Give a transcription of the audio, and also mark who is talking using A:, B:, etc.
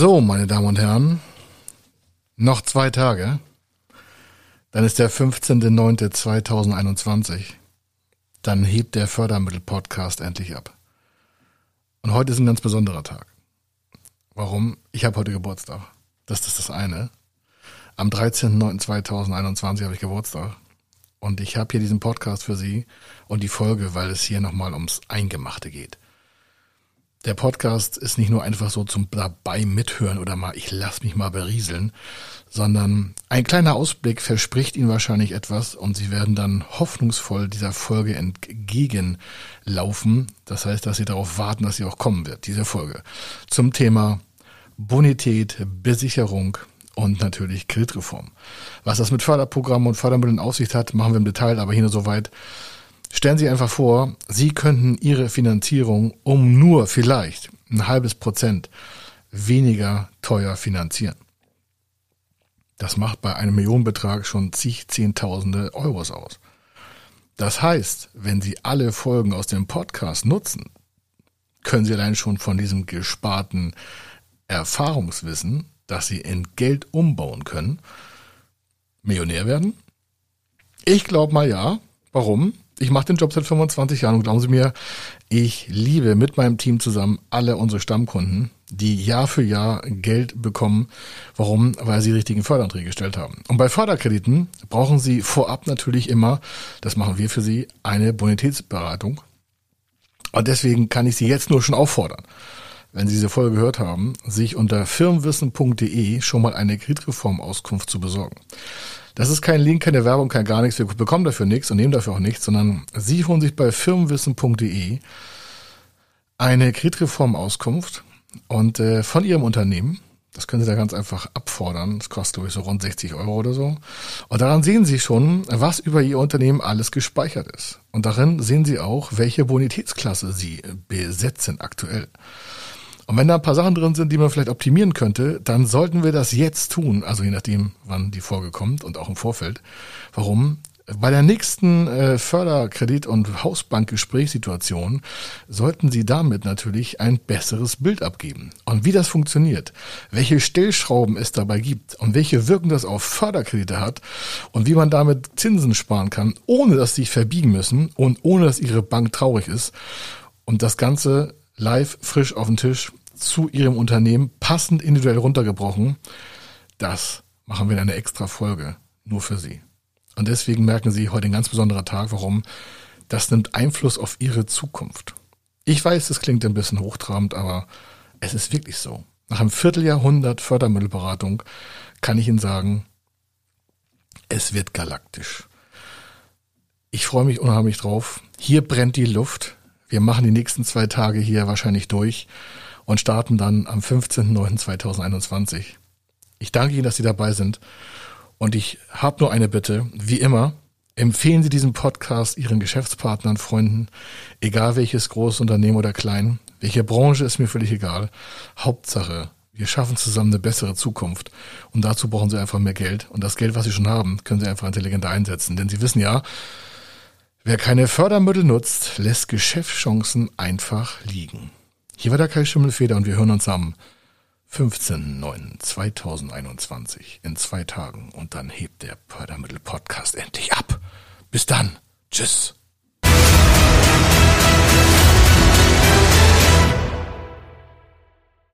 A: So, meine Damen und Herren, noch zwei Tage, dann ist der 15.09.2021. Dann hebt der Fördermittel-Podcast endlich ab. Und heute ist ein ganz besonderer Tag. Warum? Ich habe heute Geburtstag. Das ist das eine. Am 13.09.2021 habe ich Geburtstag. Und ich habe hier diesen Podcast für Sie und die Folge, weil es hier nochmal ums Eingemachte geht. Der Podcast ist nicht nur einfach so zum dabei mithören oder mal ich lass mich mal berieseln, sondern ein kleiner Ausblick verspricht Ihnen wahrscheinlich etwas und Sie werden dann hoffnungsvoll dieser Folge entgegenlaufen. Das heißt, dass Sie darauf warten, dass sie auch kommen wird, diese Folge. Zum Thema Bonität, Besicherung und natürlich Kreditreform. Was das mit Förderprogrammen und Fördermitteln in Aussicht hat, machen wir im Detail, aber hier nur soweit. Stellen Sie einfach vor, Sie könnten Ihre Finanzierung um nur vielleicht ein halbes Prozent weniger teuer finanzieren. Das macht bei einem Millionenbetrag schon zig Zehntausende Euros aus. Das heißt, wenn Sie alle Folgen aus dem Podcast nutzen, können Sie allein schon von diesem gesparten Erfahrungswissen, das Sie in Geld umbauen können, Millionär werden? Ich glaube mal ja. Warum? Ich mache den Job seit 25 Jahren und glauben Sie mir, ich liebe mit meinem Team zusammen alle unsere Stammkunden, die Jahr für Jahr Geld bekommen. Warum? Weil sie richtigen Förderanträge gestellt haben. Und bei Förderkrediten brauchen Sie vorab natürlich immer, das machen wir für Sie, eine Bonitätsberatung. Und deswegen kann ich Sie jetzt nur schon auffordern, wenn Sie diese Folge gehört haben, sich unter firmenwissen.de schon mal eine Kreditreformauskunft zu besorgen. Das ist kein Link, keine Werbung, kein gar nichts. Wir bekommen dafür nichts und nehmen dafür auch nichts, sondern Sie holen sich bei firmenwissen.de eine Kreditreformauskunft und äh, von Ihrem Unternehmen. Das können Sie da ganz einfach abfordern. Das kostet, glaube ich, so rund 60 Euro oder so. Und daran sehen Sie schon, was über Ihr Unternehmen alles gespeichert ist. Und darin sehen Sie auch, welche Bonitätsklasse Sie besetzen aktuell. Und wenn da ein paar Sachen drin sind, die man vielleicht optimieren könnte, dann sollten wir das jetzt tun. Also je nachdem, wann die Folge kommt und auch im Vorfeld. Warum? Bei der nächsten äh, Förderkredit- und Hausbankgesprächssituation sollten Sie damit natürlich ein besseres Bild abgeben. Und wie das funktioniert, welche Stellschrauben es dabei gibt und welche Wirkung das auf Förderkredite hat und wie man damit Zinsen sparen kann, ohne dass Sie sich verbiegen müssen und ohne dass Ihre Bank traurig ist. Und das Ganze live frisch auf den Tisch zu Ihrem Unternehmen passend individuell runtergebrochen. Das machen wir in einer extra Folge nur für Sie. Und deswegen merken Sie heute ein ganz besonderer Tag, warum das nimmt Einfluss auf Ihre Zukunft. Ich weiß, das klingt ein bisschen hochtrabend, aber es ist wirklich so. Nach einem Vierteljahrhundert Fördermittelberatung kann ich Ihnen sagen, es wird galaktisch. Ich freue mich unheimlich drauf. Hier brennt die Luft. Wir machen die nächsten zwei Tage hier wahrscheinlich durch und starten dann am 15.09.2021. Ich danke Ihnen, dass Sie dabei sind und ich habe nur eine Bitte, wie immer, empfehlen Sie diesen Podcast Ihren Geschäftspartnern, Freunden, egal welches großes Unternehmen oder klein, welche Branche ist mir völlig egal. Hauptsache, wir schaffen zusammen eine bessere Zukunft. Und dazu brauchen Sie einfach mehr Geld. Und das Geld, was Sie schon haben, können Sie einfach intelligent einsetzen. Denn Sie wissen ja, wer keine Fördermittel nutzt, lässt Geschäftschancen einfach liegen. Hier war der Kai Schimmelfeder und wir hören uns am 15.09.2021 in zwei Tagen und dann hebt der Fördermittel-Podcast endlich ab. Bis dann. Tschüss.